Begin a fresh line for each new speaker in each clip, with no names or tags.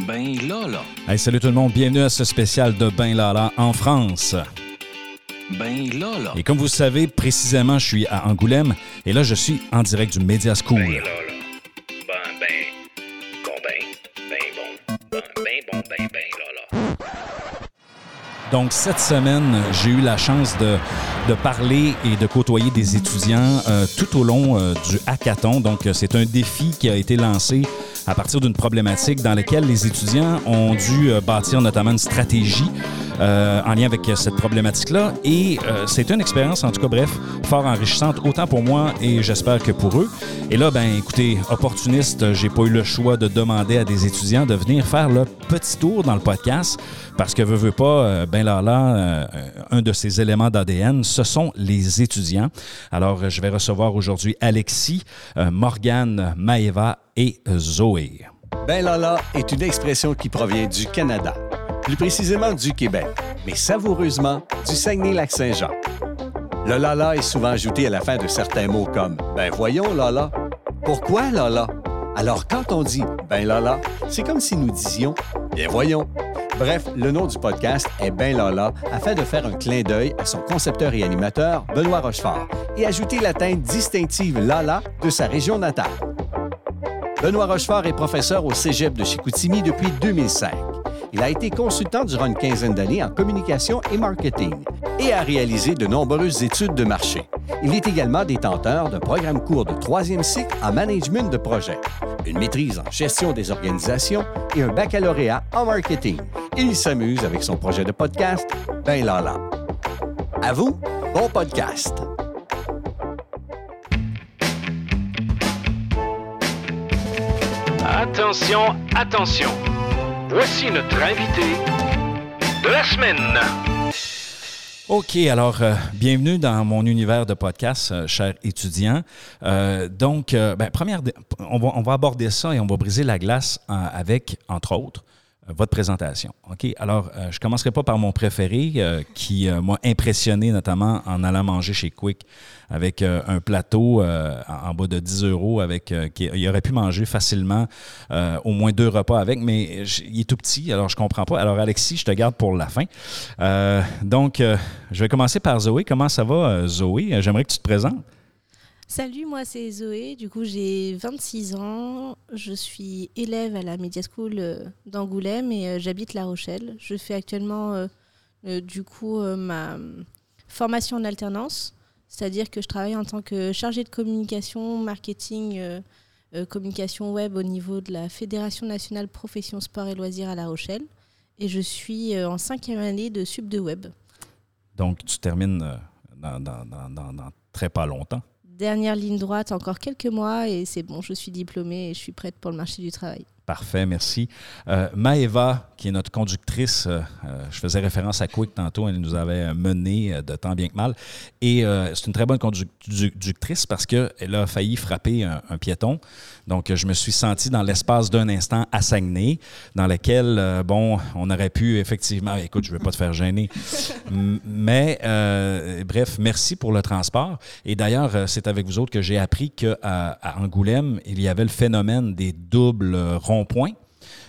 Ben Lala.
Hey, salut tout le monde, bienvenue à ce spécial de Ben Lala en France.
Ben Lala.
Et comme vous le savez, précisément, je suis à Angoulême et là, je suis en direct du Media School.
Ben là, là. Ben, ben, bon, ben, ben, bon. Ben, ben, bon, ben, ben, là, là.
Donc, cette semaine, j'ai eu la chance de, de parler et de côtoyer des étudiants euh, tout au long euh, du hackathon. Donc, euh, c'est un défi qui a été lancé à partir d'une problématique dans laquelle les étudiants ont dû euh, bâtir notamment une stratégie euh, en lien avec euh, cette problématique-là. Et euh, c'est une expérience, en tout cas, bref, fort enrichissante, autant pour moi et j'espère que pour eux. Et là, ben, écoutez, opportuniste, j'ai pas eu le choix de demander à des étudiants de venir faire le petit tour dans le podcast parce que, veux, veux pas, euh, ben là, là, un de ces éléments d'ADN, ce sont les étudiants. Alors, je vais recevoir aujourd'hui Alexis, Morgane, Maeva et Zoé.
Ben Lala est une expression qui provient du Canada, plus précisément du Québec, mais savoureusement du Saguenay-Lac-Saint-Jean. Le Lala est souvent ajouté à la fin de certains mots comme Ben voyons Lala. Pourquoi Lala? Alors quand on dit Ben Lala, c'est comme si nous disions Bien voyons. Bref, le nom du podcast est Ben Lala afin de faire un clin d'œil à son concepteur et animateur, Benoît Rochefort, et ajouter la teinte distinctive Lala de sa région natale. Benoît Rochefort est professeur au Cégep de Chicoutimi depuis 2005. Il a été consultant durant une quinzaine d'années en communication et marketing et a réalisé de nombreuses études de marché. Il est également détenteur d'un programme court de troisième cycle en management de projet, une maîtrise en gestion des organisations et un baccalauréat en marketing. Il s'amuse avec son projet de podcast, Ben Lala. À vous, bon podcast!
Attention, attention. Voici notre invité de la semaine.
OK, alors euh, bienvenue dans mon univers de podcast, euh, chers étudiants. Euh, donc, ben, première, on va, on va aborder ça et on va briser la glace avec, entre autres, votre présentation. OK, alors euh, je commencerai pas par mon préféré euh, qui euh, m'a impressionné notamment en allant manger chez Quick avec euh, un plateau euh, en bas de 10 euros avec euh, qui, il aurait pu manger facilement euh, au moins deux repas avec, mais il est tout petit, alors je comprends pas. Alors Alexis, je te garde pour la fin. Euh, donc, euh, je vais commencer par Zoé. Comment ça va, euh, Zoé? Euh, J'aimerais que tu te présentes.
Salut, moi c'est Zoé, du coup j'ai 26 ans, je suis élève à la Media School euh, d'Angoulême et euh, j'habite La Rochelle. Je fais actuellement euh, du coup ma formation en alternance, c'est-à-dire que je travaille en tant que chargée de communication, marketing, communication web au niveau de la Fédération nationale profession sport et loisirs à La Rochelle et je suis en cinquième année de sub de web.
Donc, tu termines dans très pas longtemps.
Dernière ligne droite, encore quelques mois et c'est bon, je suis diplômée et je suis prête pour le marché du travail.
Parfait, merci. Euh, Maëva, qui est notre conductrice, euh, euh, je faisais référence à Quick tantôt, elle nous avait mené euh, de tant bien que mal. Et c'est une très bonne conductrice parce qu'elle a failli frapper un, piéton. Donc, je me suis senti dans l'espace d'un instant à Saguenay, dans lequel, bon, on aurait pu effectivement, écoute, je ne veux pas te faire gêner, mais bref, merci pour le transport. Et d'ailleurs, c'est avec vous autres que j'ai appris qu'à à Angoulême, il y avait le phénomène des doubles euh, ronds-points.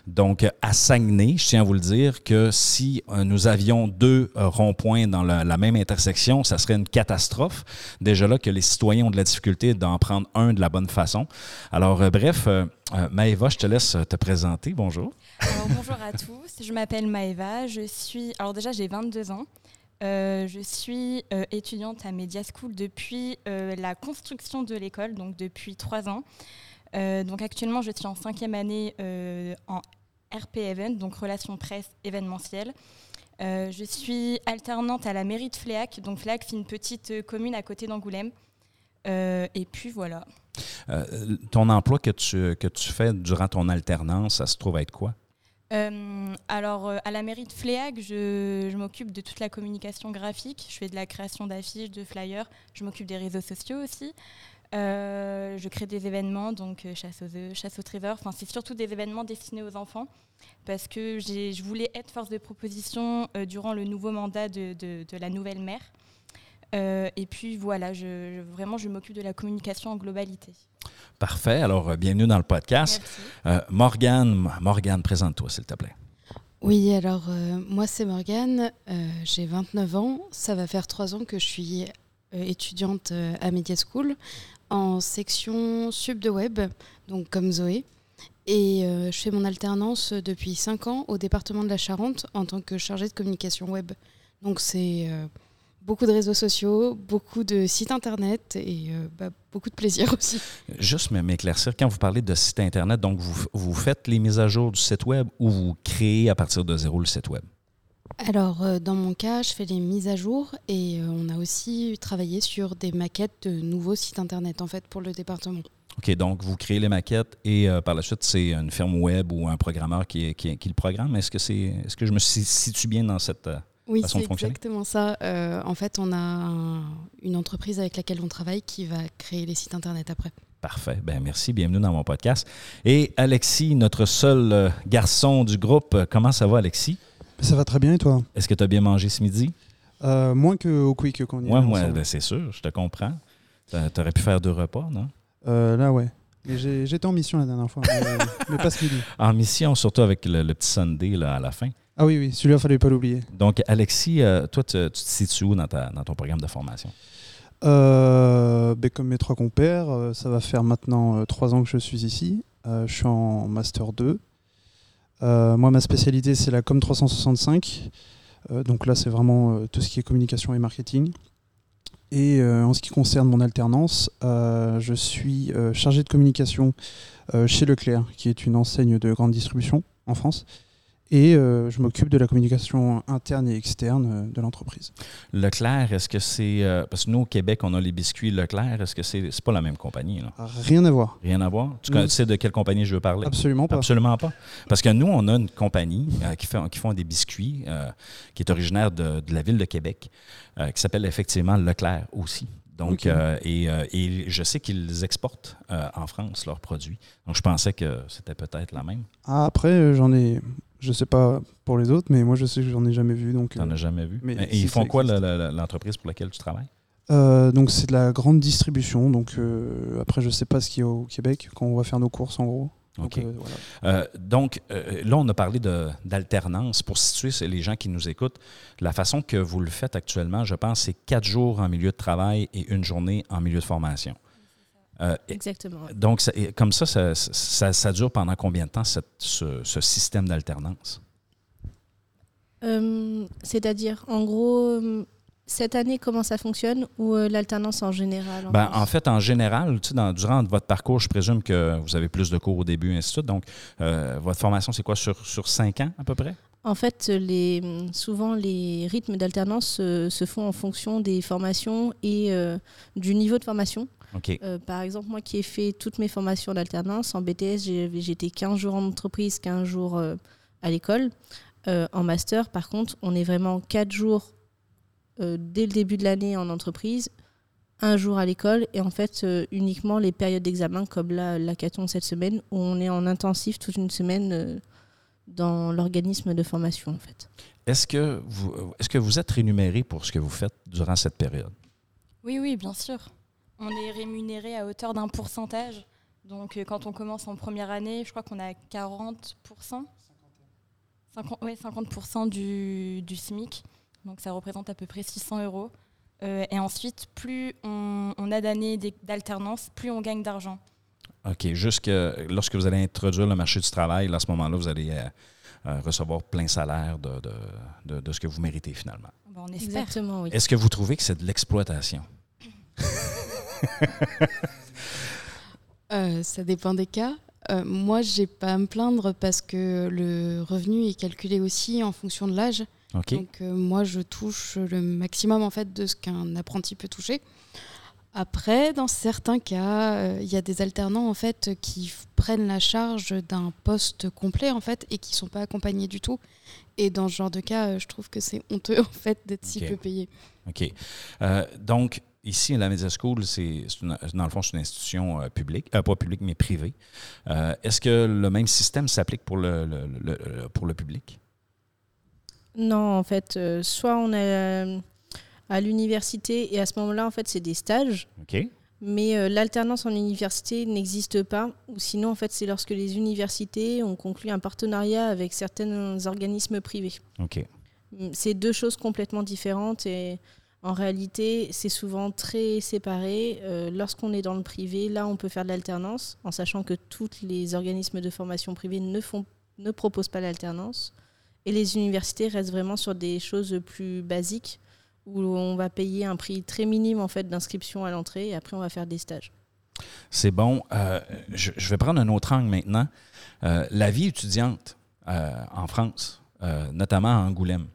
Donc, à Saguenay, je tiens à vous le dire que si euh, nous avions deux euh, ronds-points dans la, même intersection, ça serait une catastrophe. Déjà là que les citoyens ont de la difficulté d'en prendre un de la bonne façon. Alors, euh, bref, Maëva, je te laisse te présenter. Bonjour.
Bonjour à tous, je m'appelle Maëva, je suis, alors déjà j'ai 22 ans, je suis étudiante à Media School depuis la construction de l'école, donc depuis trois ans. Euh, donc actuellement je suis en cinquième année euh, en RP Event, donc relations presse événementielle. Euh, je suis alternante à la mairie de Fléac, donc Fléac c'est une petite commune à côté d'Angoulême. Euh, et puis voilà.
Euh, ton emploi que tu, que tu fais durant ton alternance, ça se trouve être quoi?
Alors, à la mairie de Fléac, je, je m'occupe de toute la communication graphique. Je fais de la création d'affiches, de flyers. Je m'occupe des réseaux sociaux aussi. Euh, je crée des événements, donc euh, chasse aux œufs, chasse au trésor. Enfin, c'est surtout des événements destinés aux enfants parce que je voulais être force de proposition euh, durant le nouveau mandat de, de- de la nouvelle maire. Euh, et puis voilà, je, je- vraiment, je m'occupe de la communication en globalité.
Parfait. Alors, bienvenue dans le podcast. Euh, Morgane, Morgane, présente-toi, s'il te plaît.
Oui, alors euh, moi c'est Morgane, euh, j'ai 29 ans, ça va faire 3 ans que je suis euh, étudiante euh, à Media School en section sub de web, donc comme Zoé. Et euh, je fais mon alternance depuis 5 ans au département de la Charente en tant que chargée de communication web. Donc c'est euh, beaucoup de réseaux sociaux, beaucoup de sites internet et euh, bah, beaucoup de plaisir aussi.
Juste m'éclaircir, quand vous parlez de site Internet, donc vous faites les mises à jour du site Web ou vous créez à partir de zéro le site Web?
Alors, euh, dans mon cas, je fais les mises à jour et euh, on a aussi travaillé sur des maquettes de nouveaux sites internet en fait pour le département.
OK, donc vous créez les maquettes et euh, par la suite, c'est une firme web ou un programmeur qui, qui- qui le programme. Est-ce que, c'est, est-ce que je me si- situe bien dans cette... euh,
Oui,
Façon de
c'est
fonctionner?
exactement ça. Euh, en fait, on a un- une entreprise avec laquelle on travaille qui va créer les sites internet après.
Parfait. Ben merci. Bienvenue dans mon podcast. Et Alexis, notre seul garçon du groupe, comment ça va, Alexis?
Ça va très bien et toi?
Est-ce que tu as bien mangé ce midi?
Euh, Moins qu'au Quick qu'on y
Moi,
allait
moi, ben, c'est sûr, je te comprends. Tu aurais pu faire deux repas, non?
Euh, Là, ouais. Mais j'étais en mission la dernière fois, mais, mais pas ce midi.
En mission, surtout avec le, le petit Sunday là, à la fin.
Ah oui, oui, celui-là, fallait pas l'oublier.
Donc, Alexis, euh, toi, tu, tu te situes où dans, ta- dans ton programme de formation?
Euh, ben, comme mes trois compères, euh, ça va faire maintenant euh, trois ans que je suis ici. Euh, je suis en Master 2. Euh, moi, ma spécialité, c'est la Com 365. Euh, donc là, c'est vraiment euh, tout ce qui est communication et marketing. Et en ce qui concerne mon alternance, je suis chargé de communication chez Leclerc, qui est une enseigne de grande distribution en France. Et euh, je m'occupe de la communication interne et externe euh, de l'entreprise.
Leclerc, est-ce que c'est. euh, parce que nous, au Québec, on a les biscuits Leclerc. Est-ce que c'est. C'est pas la même compagnie, là?
Rien à voir.
Rien à voir? Tu
Non.
connais- tu sais de quelle compagnie je veux parler?
Absolument pas.
Absolument pas. Parce que nous, on a une compagnie euh, qui, fait, qui font des biscuits, qui est originaire de, de la ville de Québec, qui s'appelle effectivement Leclerc aussi. Donc, euh, et, euh, et je sais qu'ils exportent euh, en France leurs produits. Donc, je pensais que c'était peut-être la même.
Ah, après, j'en ai. Je sais pas pour les autres, mais moi, je sais que j'en ai jamais vu. Donc,
Tu n'en
euh,
as jamais vu?
mais
et
si
ils font quoi, l'entreprise pour laquelle tu travailles?
donc c'est de la grande distribution. Donc, après, je sais pas ce qu'il y a au Québec quand on va faire nos courses, en gros. Donc,
OK.
euh, voilà.
Euh, donc, euh, là, on a parlé d'alternance. Pour situer les gens qui nous écoutent, la façon que vous le faites actuellement, je pense, c'est quatre jours en milieu de travail et une journée en milieu de formation. Euh,
Exactement.
donc, ça- et comme ça ça, ça- ça dure pendant combien de temps, cette- ce, ce système d'alternance?
Euh, C'est-à-dire, en gros, cette année, comment ça fonctionne ou euh, l'alternance en général
Ben,
France
en fait, en général, tu sais, dans, durant votre parcours, je présume que vous avez plus de cours au début, et ainsi de suite. Donc, euh, votre formation, c'est quoi, sur, sur cinq ans à peu près?
En fait, les, souvent, les rythmes d'alternance euh, se font en fonction des formations et du niveau de formation. Par exemple, moi qui ai fait toutes mes formations d'alternance, en BTS, j'ai- j'étais 15 jours en entreprise, 15 jours à l'école. En master, par contre, on est vraiment 4 jours euh, dès le début de l'année en entreprise, un jour à l'école, et en fait, euh, uniquement les périodes d'examen, comme là, l'hackathon cette semaine, où on est en intensif toute une semaine euh, dans l'organisme de formation, en fait.
Est-ce que, vous, est-ce que vous êtes rémunéré pour ce que vous faites durant cette période?
Oui, oui, bien sûr. On est rémunéré à hauteur d'un pourcentage. Donc, euh, quand on commence en première année, je crois qu'on a 40%. 50, ouais, 50% du, du SMIC. Donc, ça représente à peu près 600 euros. Euh, et ensuite, plus on, on a d'années d'alternance, plus on gagne d'argent.
OK. Jusque lorsque vous allez introduire le marché du travail, là, à ce moment-là, vous allez euh, euh, recevoir plein salaire de, de, de- de ce que vous méritez finalement.
Ben, on espère.
Exactement, oui.
Est-ce que vous trouvez que c'est de l'exploitation?
Euh, ça dépend des cas. Euh, moi, j'ai pas à me plaindre parce que le revenu est calculé aussi en fonction de l'âge. Donc euh, moi, je touche le maximum en fait de ce qu'un apprenti peut toucher. Après, dans certains cas, euh, il y a des alternants en fait qui prennent la charge d'un poste complet en fait et qui sont pas accompagnés du tout. Et dans ce genre de cas, euh, je trouve que c'est honteux en fait d'être si
Ok.
peu payé.
OK. Donc, ici, la Media School, c'est, dans le fond, c'est une institution euh, publique, euh, pas publique, mais privée. Euh, est-ce que le même système s'applique pour le, le- le- le- pour le public?
Non, en fait, euh, soit on a. à l'université et à ce moment-là, en fait, c'est des stages.
OK.
Mais euh, l'alternance en université n'existe pas. Ou sinon, en fait, c'est lorsque les universités ont conclu un partenariat avec certains organismes privés.
OK.
Mm, C'est deux choses complètement différentes et en réalité, c'est souvent très séparé. Euh, Lorsqu'on est dans le privé, là, on peut faire de l'alternance, en sachant que tous les organismes de formation privés ne, font, ne proposent pas l'alternance. Et les universités restent vraiment sur des choses plus basiques, où on va payer un prix très minime en fait d'inscription à l'entrée, et après on va faire des stages.
C'est bon. Euh, je, vais prendre un autre angle maintenant. Euh, la vie étudiante euh, en France, notamment à Angoulême.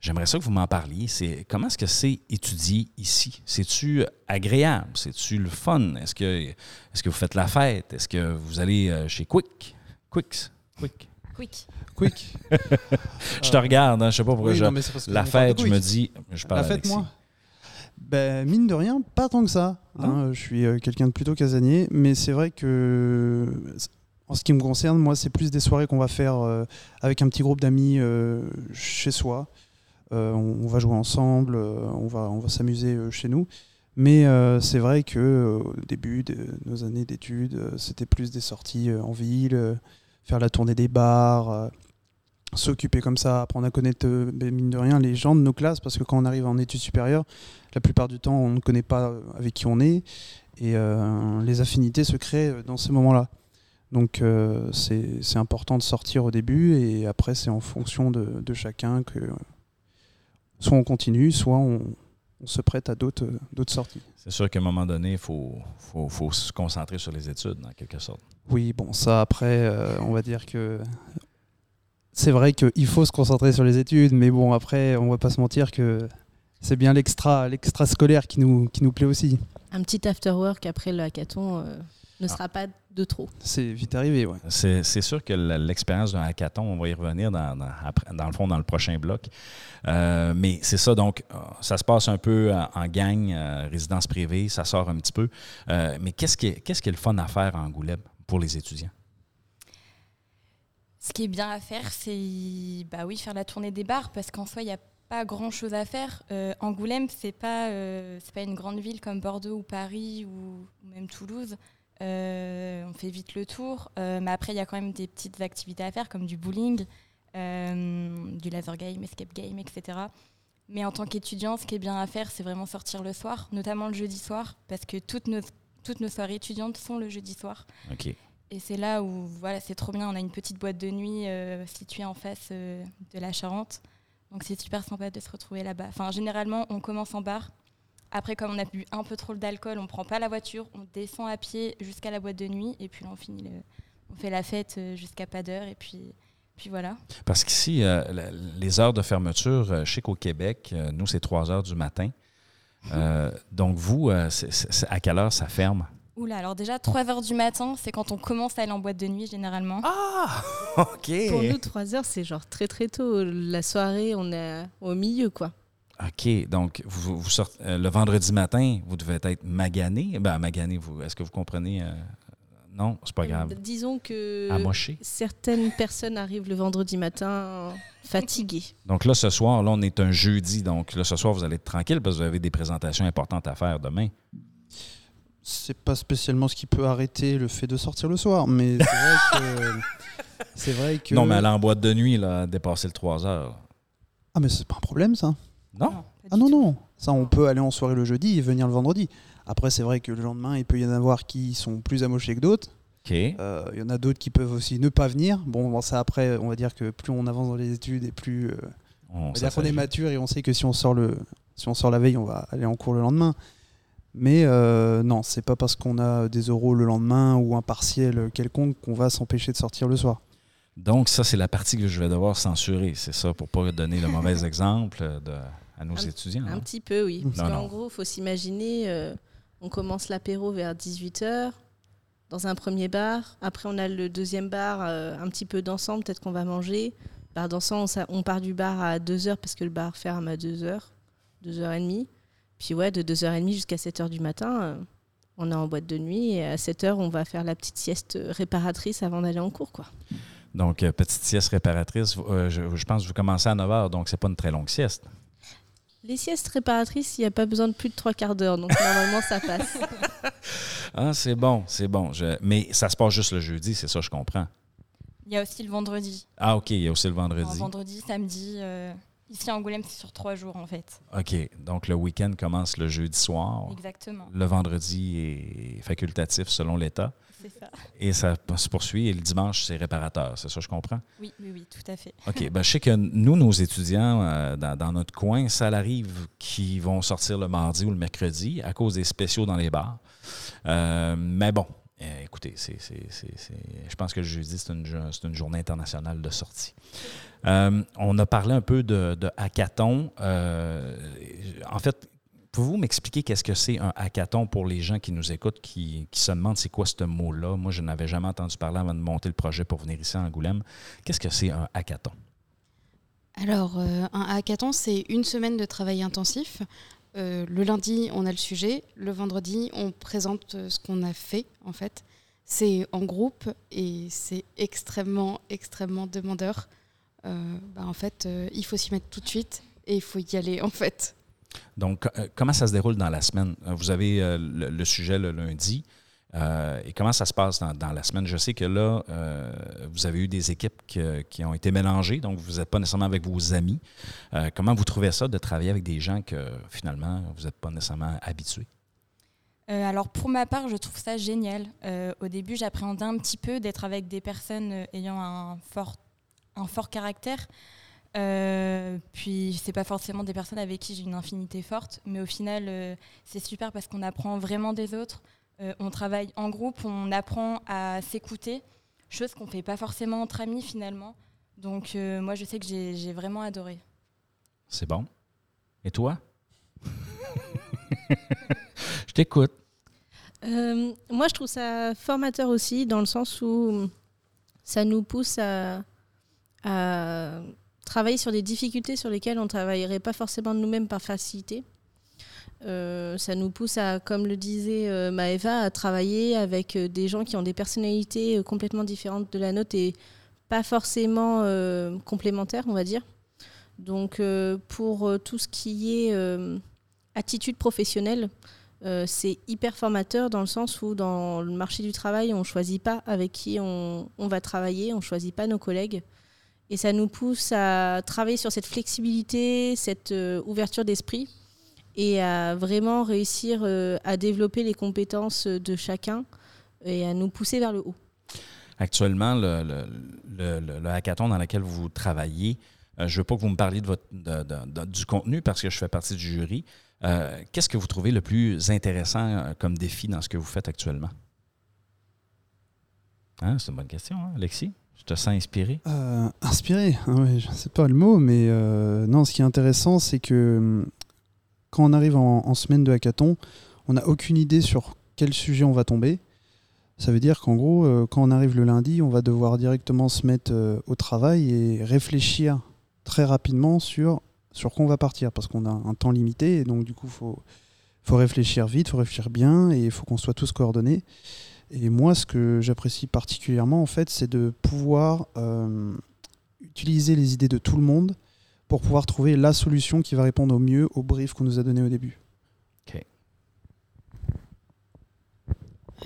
J'aimerais ça que vous m'en parliez. C'est comment est-ce que c'est étudier ici? C'est-tu agréable? C'est-tu le fun? Est-ce que est-ce que vous faites la fête? Est-ce que vous allez chez Quick? Quicks? Quick?
Quick.
Quick.
Je te regarde. Hein, je sais pas pourquoi.
Oui,
je-
non, mais c'est parce que
la fête, je me dis, je parle
La fête,
Alexis.
moi? Ben, Mine de rien, pas tant que ça. hein. je suis euh, quelqu'un de plutôt casanier, mais c'est vrai que, en ce qui me concerne, moi, c'est plus des soirées qu'on va faire euh, avec un petit groupe d'amis euh, chez soi. Euh, on, on va jouer ensemble, euh, on va, on va s'amuser euh, chez nous. Mais euh, c'est vrai que euh, au début de nos années d'études, euh, c'était plus des sorties euh, en ville, euh, faire la tournée des bars, euh, s'occuper comme ça, apprendre à connaître, euh, ben, mine de rien, les gens de nos classes, parce que quand on arrive en études supérieures, la plupart du temps, on ne connaît pas euh, avec qui on est, et les affinités se créent dans ces moments-là. Donc euh, c'est important de sortir au début, et après c'est en fonction de, de chacun que soit on continue, soit on, on se prête à d'autres d'autres sorties.
C'est sûr qu'à un moment donné, il faut, faut, faut se concentrer sur les études, en quelque sorte.
Oui, bon, ça après, euh, on va dire que c'est vrai qu'il faut se concentrer sur les études, mais bon, après, on va pas se mentir que c'est bien l'extra, l'extra scolaire qui nous, qui nous plaît aussi.
Un petit after work après le hackathon euh, ne
Ah.
sera pas de trop.
C'est vite arrivé, ouais.
C'est c'est sûr que l'expérience d'un hackathon, on va y revenir dans, dans- après- dans le fond dans le prochain bloc. Euh, mais c'est ça, donc, ça se passe un peu en, en gang, euh, résidence privée, ça sort un petit peu. Euh, mais qu'est-ce qui, est, qu'est-ce qui est le fun à faire à Angoulême les étudiants?
Ce qui est bien à faire, c'est bah oui, faire la tournée des bars, parce qu'en soi, il n'y a pas grand-chose à faire. Euh, Angoulême, c'est pas, euh, pas une grande ville comme Bordeaux ou Paris ou, même Toulouse. Euh, on fait vite le tour. Euh, mais après, il y a quand même des petites activités à faire, comme du bowling, du laser game, escape game, etc. Mais en tant qu'étudiant, ce qui est bien à faire, c'est vraiment sortir le soir, notamment le jeudi soir, parce que toutes nos, toutes nos soirées étudiantes sont le jeudi soir.
OK.
Et c'est là où voilà, c'est trop bien. On a une petite boîte de nuit euh, située en face euh, de la Charente. Donc c'est super sympa de se retrouver là-bas. Enfin, généralement, on commence en bar. Après, comme on a bu un peu trop d'alcool, on prend pas la voiture, on descend à pied jusqu'à la boîte de nuit. Et puis là, on finit le- on fait la fête euh, jusqu'à pas d'heure. Et puis, puis voilà.
Parce qu'ici, euh, les heures de fermeture, je sais qu'au Québec, nous, c'est 3 heures du matin. Euh, donc, vous, euh, c'est- c'est- c'est- à quelle heure ça ferme?
Oula, alors déjà, 3 heures du matin, c'est quand on commence à aller en boîte de nuit, généralement.
Ah! OK.
Pour nous, 3 heures, c'est genre très très tôt. La soirée, on est au milieu, quoi.
OK. Donc, vous, vous sortez, euh, le vendredi matin, vous devez être magané. Ben, magané, vous, est-ce que vous comprenez? euh, non, c'est pas grave.
Euh, Disons que
Amoché.
certaines personnes arrivent le vendredi matin fatiguées.
Donc là, ce soir, là, on est un jeudi. Donc là, ce soir, vous allez être tranquille parce que vous avez des présentations importantes à faire demain.
C'est pas spécialement ce qui peut arrêter le fait de sortir le soir, mais c'est vrai que. C'est vrai que.
Non, mais aller en boîte de nuit, là, dépasser le 3 heures.
Ah, mais c'est pas un problème, ça.
Non?
Ah non,
tout.
non. Ça, on peut aller en soirée le jeudi et venir le vendredi. Après, c'est vrai que le lendemain, il peut y en avoir qui sont plus amochés que d'autres. Euh, Il y en a d'autres qui peuvent aussi ne pas venir. Bon, bon, ça après, on va dire que plus on avance dans les études et plus euh,
On,
on va
ça
dire qu'on est mature et on sait que si on sort le, si on sort la veille, on va aller en cours le lendemain. Mais euh, non, c'est pas parce qu'on a des oraux le lendemain ou un partiel quelconque qu'on va s'empêcher de sortir le soir.
Donc, ça, c'est la partie que je vais devoir censurer. C'est ça, pour pas donner le mauvais exemple euh, de, à nos
Un-
étudiants.
Un
hein.
petit peu, oui. Parce qu'en gros, il faut s'imaginer, euh, on commence l'apéro vers 18h dans un premier bar. Après, on a le deuxième bar, euh, un petit peu dansant, peut-être qu'on va manger. Bar dansant, on, on part du bar à 2h parce que le bar ferme à 2h, 2h30. Puis ouais, de 2h30 jusqu'à 7h du matin, euh, on est en boîte de nuit. Et à 7h, on va faire la petite sieste réparatrice avant d'aller en cours. quoi.
Donc, euh, petite sieste réparatrice, je, pense que vous commencez à 9 h, donc c'est pas une très longue sieste.
Les siestes réparatrices, il n'y a pas besoin de plus de trois quarts d'heure, donc normalement ça passe.
Ah, c'est bon, c'est bon. Je- Mais ça se passe juste le jeudi, c'est ça, je comprends.
Il y a aussi le vendredi.
Ah, OK, il y a aussi le vendredi.
vendredi, samedi. euh, ici à Angoulême, c'est sur trois jours en fait.
OK, donc le week-end commence le jeudi soir.
Exactement.
Le vendredi est facultatif selon l'État.
C'est ça.
Et ça se poursuit. Et le dimanche, c'est réparateur. C'est ça, je comprends?
Oui, oui, oui, tout à fait.
OK. Ben, je sais que nous, nos étudiants, euh, dans, dans notre coin, ça arrive qu'ils vont sortir le mardi ou le mercredi à cause des spéciaux dans les bars. Euh, mais bon, euh, écoutez, c'est, c'est- c'est- c'est- je pense que le jeudi, c'est une, une journée internationale de sortie. Euh, on a parlé un peu de, de hackathon. Euh, en fait, pouvez-vous m'expliquer qu'est-ce que c'est un hackathon pour les gens qui nous écoutent, qui, se demandent c'est quoi ce mot-là? Moi, je n'avais jamais entendu parler avant de monter le projet pour venir ici à Angoulême. Qu'est-ce que c'est un hackathon?
Alors, euh, un hackathon, c'est une semaine de travail intensif. Euh, le lundi, on a le sujet. Le vendredi, on présente euh, ce qu'on a fait, en fait. C'est en groupe et c'est extrêmement, extrêmement demandeur. Bah, en fait, il faut s'y mettre tout de suite et il faut y aller, en fait.
Donc, euh, comment ça se déroule dans la semaine? Euh, Vous avez euh, le, sujet le lundi. et comment ça se passe dans, dans la semaine? Je sais que là, vous avez eu des équipes qui ont été mélangées, donc vous n'êtes pas nécessairement avec vos amis. Comment vous trouvez ça de travailler avec des gens que finalement, vous n'êtes pas nécessairement habitués?
Alors pour ma part, je trouve ça génial. Au début, j'appréhendais un petit peu d'être avec des personnes ayant un fort, un fort caractère. Euh, puis c'est pas forcément des personnes avec qui j'ai une infinité forte, mais au final, euh, c'est super parce qu'on apprend vraiment des autres. Euh, on travaille en groupe, on apprend à s'écouter, chose qu'on fait pas forcément entre amis finalement. Donc euh, moi, je sais que j'ai j'ai vraiment adoré.
C'est bon. Et toi? Je t'écoute.
Euh, moi, je trouve ça formateur aussi, dans le sens où ça nous pousse à, à travailler sur des difficultés sur lesquelles on ne travaillerait pas forcément de nous-mêmes par facilité. Euh, ça nous pousse à, comme le disait euh, Maëva, à travailler avec euh, des gens qui ont des personnalités complètement différentes de la nôtre et pas forcément complémentaires, on va dire. Donc, pour tout ce qui est attitude professionnelle, c'est hyper formateur dans le sens où dans le marché du travail, on ne choisit pas avec qui on, on va travailler, on ne choisit pas nos collègues. Et ça nous pousse à travailler sur cette flexibilité, cette euh, ouverture d'esprit et à vraiment réussir euh, à développer les compétences de chacun et à nous pousser vers le haut.
Actuellement, le, hackathon dans lequel vous travaillez, euh, je ne veux pas que vous me parliez du contenu parce que je fais partie du jury. Qu'est-ce que vous trouvez le plus intéressant comme défi dans ce que vous faites actuellement? Hein, C'est une bonne question, hein, Alexis? Je te sens inspiré?
Euh, inspiré, ah je ne sais pas le mot, mais euh, non, ce qui est intéressant, c'est que hum, quand on arrive en, semaine de hackathon, on n'a aucune idée sur quel sujet on va tomber. Ça veut dire qu'en gros, euh, quand on arrive le lundi, on va devoir directement se mettre au travail et réfléchir très rapidement sur, sur quoi on va partir, parce qu'on a un temps limité, et donc du coup, il faut, faut réfléchir vite, il faut réfléchir bien, et il faut qu'on soit tous coordonnés. Et moi, ce que j'apprécie particulièrement, en fait, c'est de pouvoir euh, utiliser les idées de tout le monde pour pouvoir trouver la solution qui va répondre au mieux au brief qu'on nous a donné au début.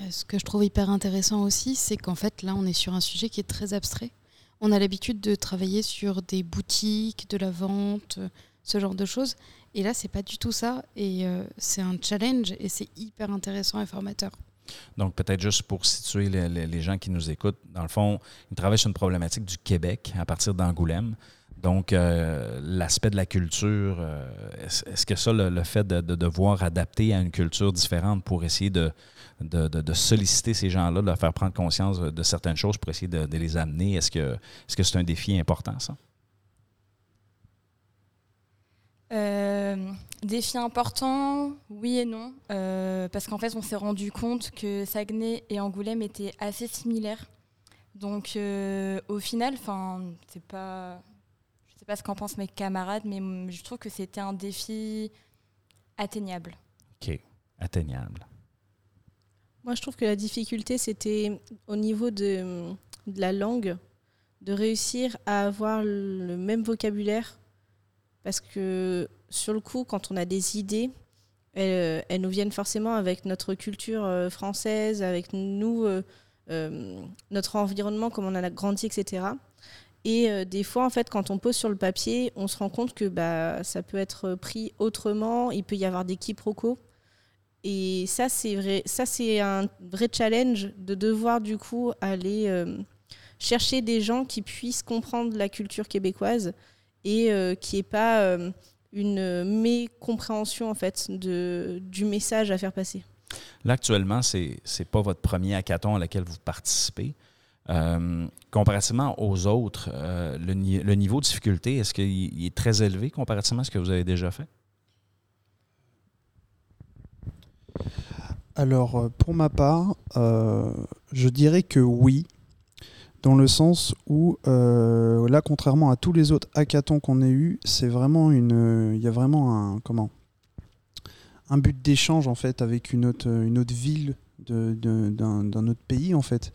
Euh, Ce que je trouve hyper intéressant aussi, c'est qu'en fait, là, on est sur un sujet qui est très abstrait. On a l'habitude de travailler sur des boutiques, de la vente, ce genre de choses. Et là, c'est pas du tout ça. Et euh, c'est un challenge et c'est hyper intéressant et formateur.
Donc, peut-être juste pour situer les, gens qui nous écoutent, dans le fond, ils travaillent sur une problématique du Québec à partir d'Angoulême. Donc, euh, l'aspect de la culture, euh, est-ce que ça, le, fait de, de devoir adapter à une culture différente pour essayer de, de, de- solliciter ces gens-là, de leur faire prendre conscience de certaines choses pour essayer de, les amener, est-ce que est-ce que c'est un défi important, ça?
Euh, défi important, oui et non, euh, parce qu'en fait on s'est rendu compte que Saguenay et Angoulême étaient assez similaires. Donc euh, au final, enfin c'est pas, je sais pas ce qu'en pensent mes camarades, mais je trouve que c'était un défi atteignable.
OK. Atteignable.
Moi, je trouve que la difficulté, c'était au niveau de, de la langue, de réussir à avoir le même vocabulaire. Parce que sur le coup, quand on a des idées, elles, elles nous viennent forcément avec notre culture euh, française, avec nous, euh, euh, notre environnement, comme on a grandi, etc. Et euh, des fois, en fait, quand on pose sur le papier, on se rend compte que bah, ça peut être pris autrement. Il peut y avoir des quiproquos. Et ça, c'est vrai. Ça, c'est un vrai challenge de devoir du coup aller euh, chercher des gens qui puissent comprendre la culture québécoise et euh, qui n'ait pas euh, une mécompréhension en fait de, du message à faire passer.
Là, actuellement, c'est n'est pas votre premier hackathon à laquelle vous participez. Euh, comparativement aux autres, euh, le, ni- le niveau de difficulté, est-ce qu'il il est très élevé comparativement à ce que vous avez déjà fait?
Alors, euh, pour ma part, euh, je dirais que oui, dans le sens où, euh, là, contrairement à tous les autres hackathons qu'on ait eu, c'est vraiment une. Il y a vraiment un. Comment Un but d'échange, en fait, avec une autre, une autre ville d'un autre pays, en fait.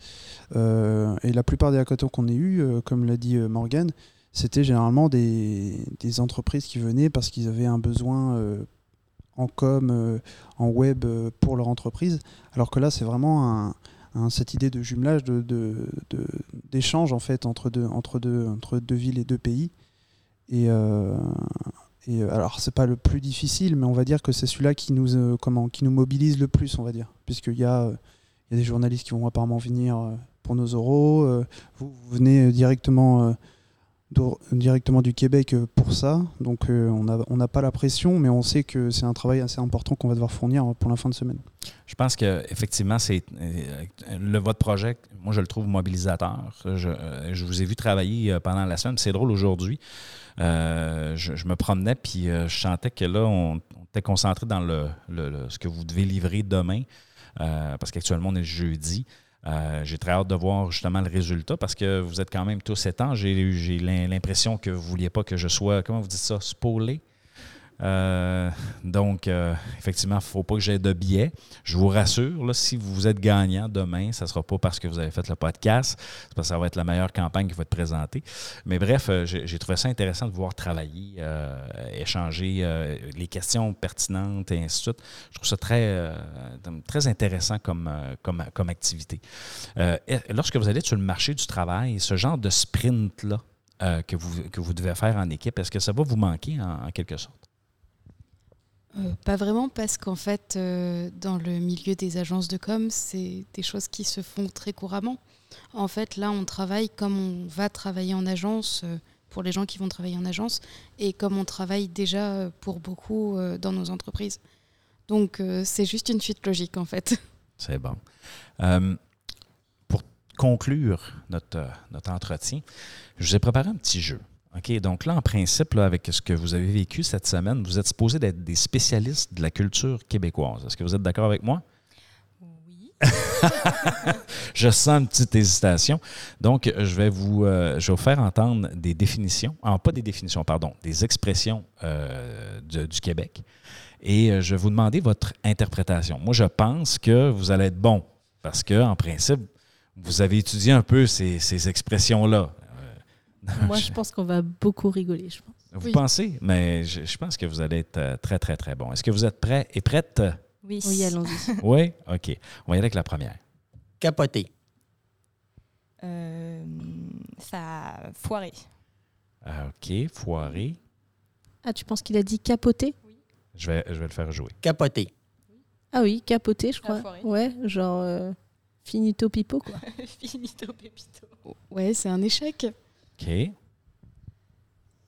Euh, et la plupart des hackathons qu'on ait eu, euh, comme l'a dit euh, Morgane, c'était généralement des, des entreprises qui venaient parce qu'ils avaient un besoin en com, en web pour leur entreprise. Alors que là, c'est vraiment un- un- cette idée de jumelage, de, de- de- d'échange en fait entre deux, entre, deux, entre deux villes et deux pays. Et, euh, et euh, alors, c'est pas le plus difficile, mais on va dire que c'est celui-là qui nous, euh, comment, qui nous mobilise le plus, on va dire. Puisqu'il y a, euh, y a des journalistes qui vont apparemment venir pour nos oraux. vous, venez directement. Directement du Québec euh, pour ça. Donc euh, on n'a pas la pression, mais on sait que c'est un travail assez important qu'on va devoir fournir euh, pour la fin de semaine.
Je pense que effectivement, c'est euh, le votre projet. Moi, je le trouve mobilisateur. Je, vous ai vu travailler pendant la semaine. C'est drôle aujourd'hui. je, me promenais puis je sentais que là, on, était concentré dans le, ce que vous devez livrer demain, parce qu'actuellement on est jeudi. Euh, j'ai très hâte de voir justement le résultat parce que vous êtes quand même tous étangs. J'ai j'ai l'im- l'impression que vous ne vouliez pas que je sois, comment vous dites ça, spoilé? Euh, donc, euh, effectivement, il ne faut pas que j'aie de billets. Je vous rassure, là, si vous êtes gagnant demain, ça ne sera pas parce que vous avez fait le podcast, c'est parce que ça va être la meilleure campagne qui va être présentée. Mais bref, euh, j'ai trouvé ça intéressant de voir travailler, échanger les questions pertinentes et ainsi de suite. Je trouve ça très, très intéressant comme, comme, comme activité. Lorsque vous allez sur le marché du travail, ce genre de sprint-là que, vous, que vous devez faire en équipe, est-ce que ça va vous manquer en quelque sorte?
Euh, pas vraiment parce qu'en fait, euh, dans le milieu des agences de com, c'est des choses qui se font très couramment. En fait, là, on travaille comme on va travailler en agence euh, pour les gens qui vont travailler en agence et comme on travaille déjà pour beaucoup dans nos entreprises. Donc, c'est juste une suite logique, en fait.
C'est bon. Pour conclure notre entretien, je vous ai préparé un petit jeu. OK? Donc là, en principe, là, avec ce que vous avez vécu cette semaine, vous êtes supposé d'être des spécialistes de la culture québécoise. Est-ce que vous êtes d'accord avec moi?
Oui.
Je sens une petite hésitation. Donc, je vais vous, euh, je vais vous faire entendre des définitions, ah, pas des définitions, pardon, des expressions euh, de- du Québec. Et euh, je vais vous demander votre interprétation. Moi, je pense que vous allez être bon parce que, en principe, vous avez étudié un peu ces, ces expressions-là.
Moi, je pense qu'on va beaucoup rigoler. Je pense.
Vous
Oui.
pensez? Mais je, je pense que vous allez être euh, très, très, très bon. Est-ce que vous êtes prêts et prêtes?
Oui.
Oui, allons-y.
Oui? OK. On va y aller avec la première.
Capoté.
Euh, ça a foiré.
Ah, OK. Foiré.
Ah, tu penses qu'il a dit capoter?
Je vais, je vais le faire jouer.
Capoté.
Ah oui, capoter, je crois. Ouais, genre euh, finito pipo, quoi.
Finito pépito.
Ouais, c'est un échec.
OK.
Ouais,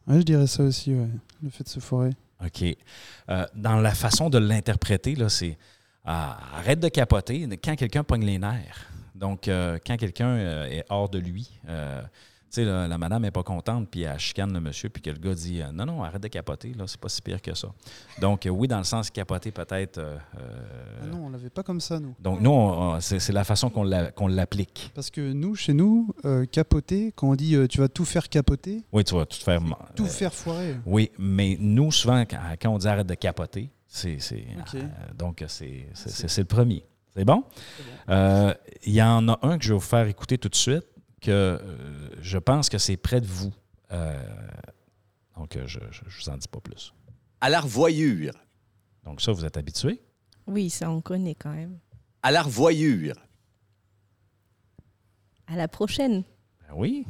je dirais ça aussi, ouais, le fait de se foirer.
OK. Euh, dans la façon de l'interpréter, là, c'est ah, arrête de capoter quand quelqu'un pogne les nerfs. Donc, euh, quand quelqu'un euh, est hors de lui, euh, tu sais, la, madame n'est pas contente, puis elle chicane le monsieur, puis que le gars dit Non, non, arrête de capoter, là, c'est pas si pire que ça. Donc, oui, dans le sens capoter, peut-être.
Pas comme ça, nous.
donc, nous, c'est la façon qu'on la- qu'on l'applique.
Parce que nous, chez nous, euh, capoter, quand on dit euh, tu vas tout faire capoter,
Oui, tu vas tout faire.
tout
euh,
faire foirer.
Oui, mais nous, souvent, quand, quand on dit arrête de capoter, c'est. euh, donc, c'est, le premier. C'est bon? Euh, Il y en a un que je vais vous faire écouter tout de suite, que euh, je pense que c'est près de vous. Euh, donc, je ne vous en dis pas plus.
À la revoyure.
Donc ça, vous êtes habitué.
Oui, ça on connaît quand même.
À la revoyure.
À la prochaine.
Ben oui.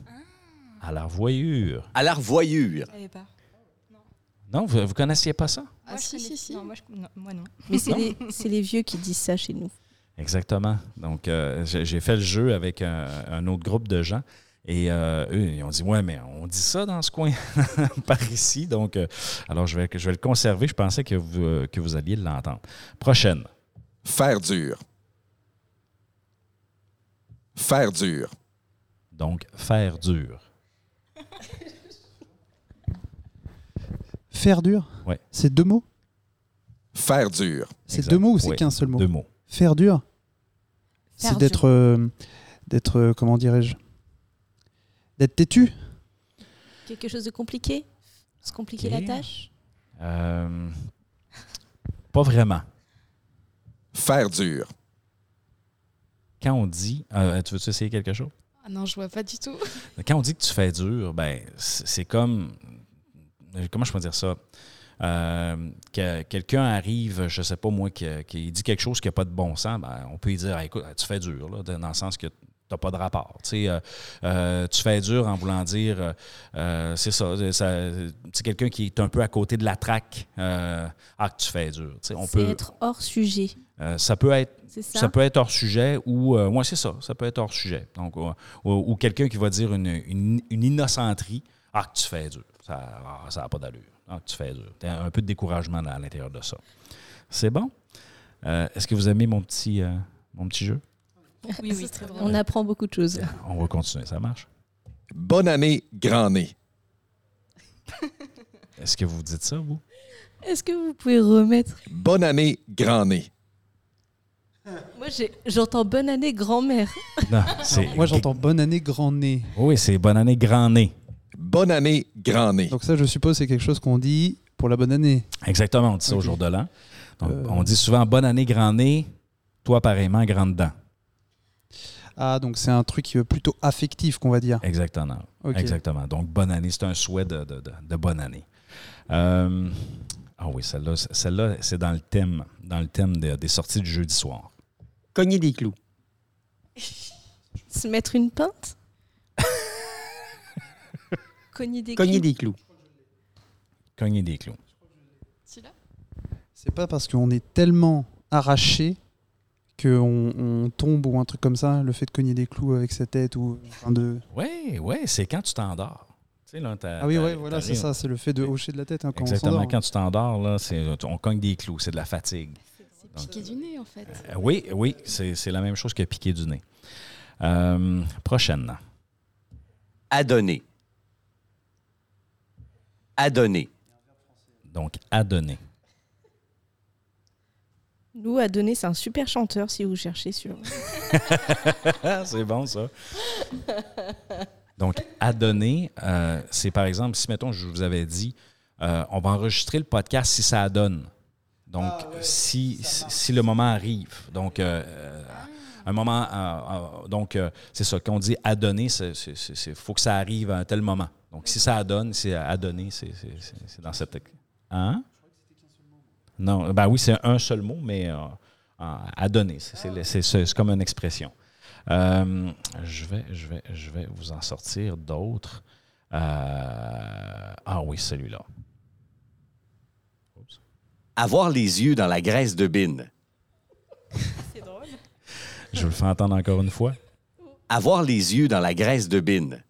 À la revoyure.
À la revoyure.
Je savais pas.
Non, vous ne connaissiez pas ça?
Ah si,
connais-
si, si.
Non, moi, je- non, moi non.
Mais c'est les, c'est les vieux qui disent ça chez nous.
Exactement. Donc, euh, j'ai j'ai fait le jeu avec un, un autre groupe de gens. Et euh, eux, ils ont dit Ouais, mais on dit ça dans ce coin, par ici. Donc, euh, alors, je vais, je vais le conserver. Je pensais que vous, euh, que vous alliez l'entendre. Prochaine.
Faire dur. Faire dur.
Donc, faire dur.
Faire dur?
Ouais.
C'est deux mots?
Faire dur.
C'est deux mots ou c'est
Oui,
qu'un seul mot?
Deux mots.
Faire dur? C'est d'être. euh, d'être. euh, comment dirais-je? D'être têtu
Quelque chose de compliqué? Se compliquer la tâche?
Euh, pas vraiment.
Faire dur.
Quand on dit. euh, tu veux-tu essayer quelque chose?
Ah non, je vois pas du tout.
Quand on dit que tu fais dur, ben c'est comme comment je peux dire ça? Euh, que quelqu'un arrive, je sais pas moi, qui, qui dit quelque chose qui n'a pas de bon sens, ben, on peut lui dire Ah, écoute, tu fais dur, là, dans le sens que tu n'as pas de rapport. Tu sais, euh, euh, tu fais dur en voulant dire euh, c'est ça, ça c'est quelqu'un qui est un peu à côté de la traque. ah, que tu fais dur. Tu sais, on peut,
être hors sujet.
ça peut être
ça,
ça? peut être hors sujet ou. ouais, c'est ça. Ça peut être hors sujet. Donc, ou, ou quelqu'un qui va dire une, une, une innocenterie. Ah, que tu fais dur. Ça n'a pas d'allure. Ah, que tu fais dur. Un peu de découragement à l'intérieur de ça. C'est bon? Est-ce que vous aimez mon petit, mon petit jeu?
Oui, oui, très drôle.
On apprend beaucoup de choses.
On va continuer. Ça marche?
Bonne année, grand nez.
Est-ce que vous dites ça, vous?
Est-ce que vous pouvez remettre?
Bonne année, grand nez.
Moi, j'ai- j'entends bonne année grand-mère.
Non, c'est.
Moi j'entends bonne année, grand nez.
Oui, c'est bonne année, grand nez.
Bonne année, grand nez.
Donc ça, je suppose, c'est quelque chose qu'on dit pour la bonne année.
Exactement, on dit ça au jour de l'an. Donc,
Euh.
On dit souvent bonne année, grand nez. Toi, pareillement, grande dent.
Ah, donc c'est un truc euh, plutôt affectif, qu'on va dire.
Exactement. Exactement. Donc, bonne année. C'est un souhait de, de- de- de bonne année. Euh, ah oui, celle-là, celle-là, c'est dans le thème, dans le thème des, des sorties du jeudi soir.
Cogner des clous.
Se mettre une pinte? Cogner des
Cogner
clous?
des clous.
Cogner des clous.
C'est pas parce qu'on est tellement arraché qu'on on tombe ou un truc comme ça, le fait de cogner des clous avec sa tête ou enfin de...
Oui, oui, c'est quand tu t'endors. Là,
Ah oui, ouais, voilà, c'est ça, c'est le fait de hocher de la tête hein, quand on
Exactement.
s'endort.
Quand tu t'endors, là, on cogne des clous. C'est de la fatigue.
C'est piqué du nez, en fait.
Euh, oui, oui, c'est, la même chose que piquer du nez. Euh, prochaine.
Adonner. Adonner.
Donc, adonner.
Nous, à donner, c'est un super chanteur si vous cherchez sur.
Ah, c'est bon, ça. Donc, à donner, euh, c'est par exemple, si, mettons, je vous avais dit, euh, on va enregistrer le podcast si ça donne. Donc, si, si, si le moment arrive. Donc, euh, un moment. euh, euh, donc, euh, c'est ça. Quand on dit à donner, il faut que ça arrive à un tel moment. Donc, si ça donne, c'est à donner, c'est c'est- c'est- c'est dans cette. Hein? Non, ben oui, c'est un seul mot, mais euh, à donner. C'est- c'est- C'est c'est- c'est comme une expression. Euh, je, vais, je, vais, je vais vous en sortir d'autres. Euh, ah oui, celui-là. Oups.
Avoir les yeux dans la graisse de bine.
Je vous le fais entendre encore une fois.
Avoir les yeux dans la graisse de bine.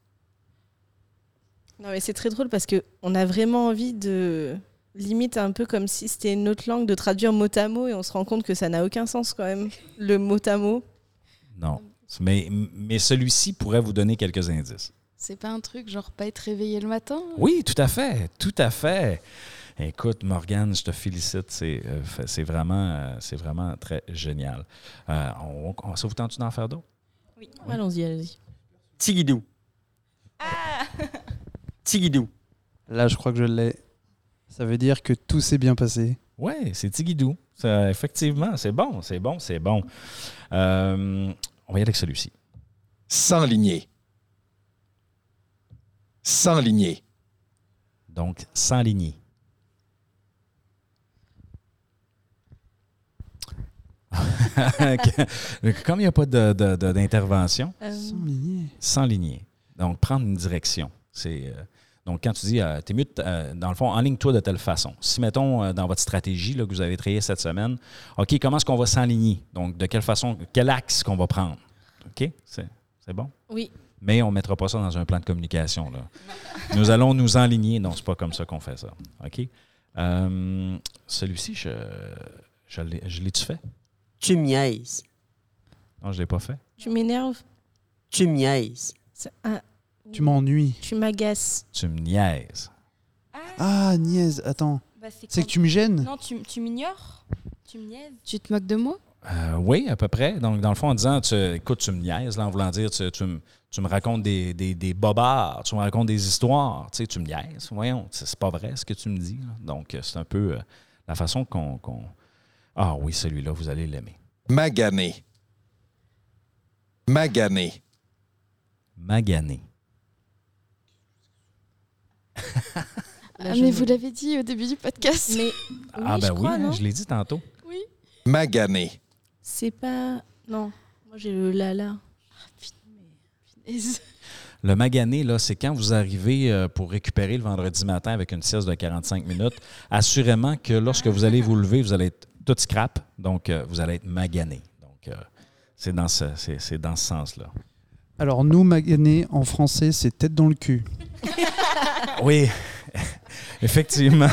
Non, mais c'est très drôle parce que on a vraiment envie de. Limite un peu comme si c'était une autre langue de traduire mot à mot et on se rend compte que ça n'a aucun sens quand même, le mot à mot.
Non. Mais, mais celui-ci pourrait vous donner quelques indices.
C'est pas un truc genre pas être réveillé le matin?
Oui, tout à fait. Tout à fait. Écoute, Morgane, je te félicite. C'est euh, vraiment, euh, c'est vraiment très génial. Euh, on, on- ça vous tente d'en faire d'autres?
Allons-y, allons-y.
Tigidou. Tigidou.
Là, je crois que je l'ai. Ça veut dire que tout s'est bien passé.
Oui, c'est Tigidou. Effectivement, c'est bon, c'est bon, c'est bon. Euh, on va y aller avec celui-ci.
Sans ligner. Sans ligner.
Donc, sans ligner. Comme il n'y a pas d'intervention,
sans ligner.
Sans. Donc, prendre une direction. C'est. Euh, donc, quand tu dis, tu es mieux, euh, dans le fond, enligne-toi de telle façon. Si, mettons, euh, dans votre stratégie là, que vous avez travaillé cette semaine, OK, comment est-ce qu'on va s'enligner? Donc, de quelle façon, quel axe qu'on va prendre? OK? C'est bon?
oui.
Mais on ne mettra pas ça dans un plan de communication. Là. nous allons nous enligner. Non, c'est pas comme ça qu'on fait ça. OK? Euh, Celui-ci, je, je l'ai- je l'ai-tu fait?
Tu me niaises.
Non, je ne l'ai pas fait.
Tu m'énerves.
Tu me niaises.
Tu m'ennuies.
Tu m'agaces.
Tu me niaises.
Ah, niaise, attends.
Bah,
C'est que tu me gênes
Non, tu, tu m'ignores Tu me niaises
Tu te moques de moi?
Euh, oui, à peu près. Donc, dans le fond, en disant, tu, écoute, tu me niaises, là, en voulant dire, tu, tu me, tu me racontes des, des, des bobards, tu me racontes des histoires, tu sais, tu me niaises. Voyons, c'est pas vrai ce que tu me dis. là. Donc, euh, c'est un peu euh, la façon qu'on. qu'on- Ah oui, celui-là, vous allez l'aimer.
Magané. Magané.
Magané.
Là,
Ah, mais vous l'avez dit au début du podcast.
Mais
ah,
oui,
ben
je
oui,
crois, non
je l'ai dit tantôt.
Magané.
C'est pas. Non. Moi, j'ai le lala.
Le magané, là, c'est quand vous arrivez euh, pour récupérer le vendredi matin avec une sieste de 45 minutes. Assurément que lorsque vous allez vous lever, vous allez être tout scrap, donc euh, vous allez être magané. Donc, euh, c'est dans ce, c'est, c'est dans ce sens-là.
Alors, nous, magané, en français, c'est tête dans le cul.
Oui, effectivement.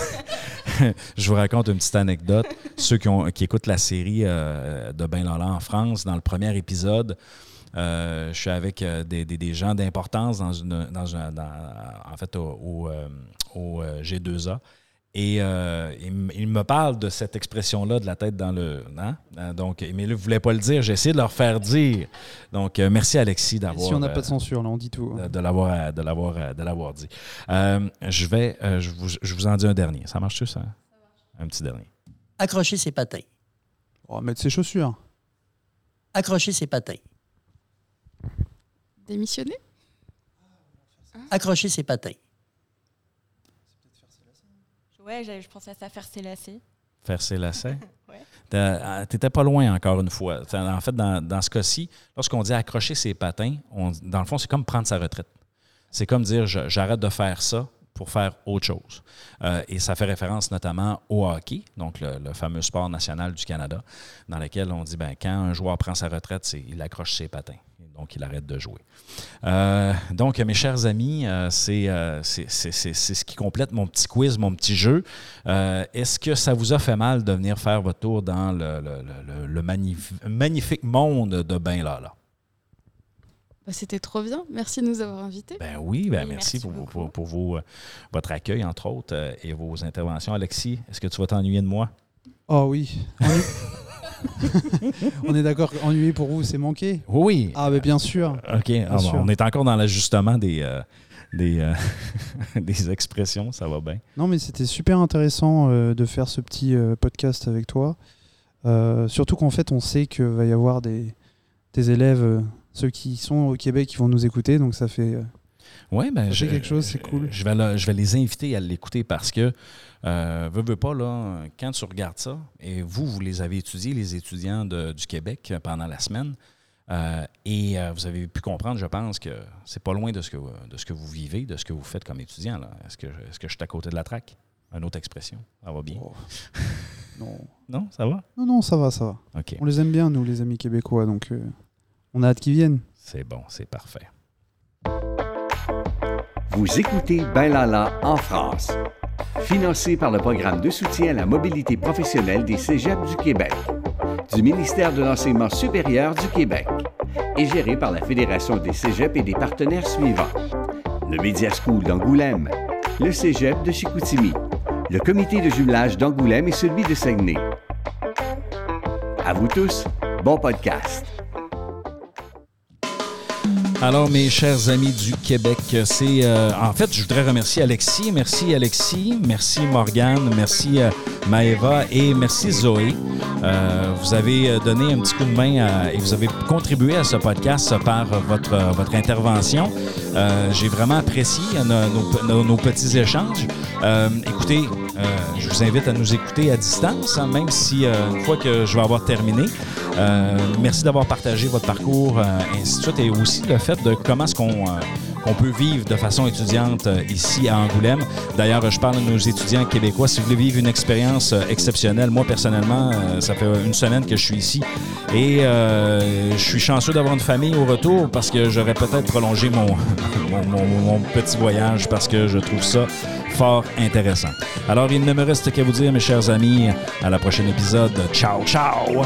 Je vous raconte une petite anecdote. Ceux qui, ont, qui écoutent la série euh, de Ben Lala en France, dans le premier épisode, euh, je suis avec euh, des, gens d'importance dans une, dans en fait, au, au, euh, au, euh, G2A. Et euh, il, me parle de cette expression-là, de la tête dans le. hein? Euh, Donc, mais là, vous ne voulez pas le dire. J'ai essayé de leur faire dire. Donc, euh, merci Alexis d'avoir.
Si on n'a pas de censure, là, on dit tout. hein.
de, de l'avoir de l'avoir de l'avoir dit. Euh, je vais euh, je, vous, je vous en dis un dernier. Ça marche-tu ça? Un petit dernier.
Accrocher ses patins.
On va mettre ses chaussures.
Accrocher ses patins.
Démissionner?
Accrocher ses patins.
Ouais, je pensais à ça faire ses lacets.
Faire ses lacets?
Ouais.
T'as- T'étais pas loin encore une fois. En fait, dans, dans ce cas-ci, lorsqu'on dit accrocher ses patins, on- dans le fond, c'est comme prendre sa retraite. C'est comme dire j'arrête de faire ça pour faire autre chose. Euh, et ça fait référence notamment au hockey, donc le, le fameux sport national du Canada, dans lequel on dit ben, quand un joueur prend sa retraite, il accroche ses patins. Donc, il arrête de jouer. Euh, donc, mes chers amis, euh, c'est euh, c'est- c'est- c'est- c'est ce qui complète mon petit quiz, mon petit jeu. Euh, Est-ce que ça vous a fait mal de venir faire votre tour dans le, le- le- le- le magnif- magnifique monde de Ben Lala?
Bah, C'était trop bien. Merci de nous avoir invités.
Ben oui, ben
Oui,
merci,
merci
pour, pour, pour vos, votre accueil, entre autres, et vos interventions. Alexis, est-ce que tu vas t'ennuyer de moi?
Oh oui. Ennu- on est d'accord, ennuyé pour vous, c'est manqué
Oui.
Ah, mais bien sûr.
OK. Ah, bon, on est encore dans l'ajustement des, euh, des, euh, des expressions. Ça va bien.
Non, mais c'était super intéressant euh, de faire ce petit podcast avec toi. Surtout qu'en fait, on sait qu'il va y avoir des, des élèves, ceux qui sont au Québec, qui vont nous écouter. Donc ça fait. Euh,
Oui, ben,
fait quelque chose, c'est cool.
Je vais, le- je vais les inviter à l'écouter parce que, euh, veux, veux pas, là, quand tu regardes ça, et vous, vous les avez étudiés, les étudiants de- du Québec, euh, pendant la semaine, euh, et euh, vous avez pu comprendre, je pense, que c'est pas loin de ce que, vous- de ce que vous vivez, de ce que vous faites comme étudiant. Est-ce que, est-ce que je suis à côté de la traque? Une autre expression. Ça va bien?
oh, non.
Non, ça va?
non, non, ça va, ça va.
OK.
On les aime bien, nous, les amis québécois. Donc euh, on a hâte qu'ils viennent.
C'est bon, c'est parfait.
Vous écoutez Ben Lala en France. Financé par le programme de soutien à la mobilité professionnelle des Cégeps du Québec, du ministère de l'Enseignement supérieur du Québec et géré par la Fédération des Cégeps et des partenaires suivants. Le Media School d'Angoulême, le Cégep de Chicoutimi, le comité de jumelage d'Angoulême et celui de Saguenay. À vous tous, bon podcast.
Alors, mes chers amis du Québec, c'est. euh, en fait, je voudrais remercier Alexis. Merci, Alexis. Merci, Morgane. Merci, euh, Maëva. Et merci, Zoé. Euh, vous avez euh, donné un petit coup de main et vous avez contribué à ce podcast par votre, votre intervention. J'ai vraiment apprécié nos, nos- petits échanges. Écoutez, je vous invite à nous écouter à distance, hein, même si une fois que je vais avoir terminé. Euh, merci d'avoir partagé votre parcours, euh, ainsi de suite, et aussi le fait de comment est-ce qu'on euh, peut vivre de façon étudiante ici à Angoulême. D'ailleurs, je parle de nos étudiants québécois. Si vous voulez vivre une expérience exceptionnelle, moi personnellement, ça fait une semaine que je suis ici et je suis chanceux d'avoir une famille au retour parce que j'aurais peut-être prolongé mon- mon petit voyage parce que je trouve ça fort intéressant. Alors, il ne me reste qu'à vous dire, mes chers amis, à la prochaine épisode. Ciao, ciao!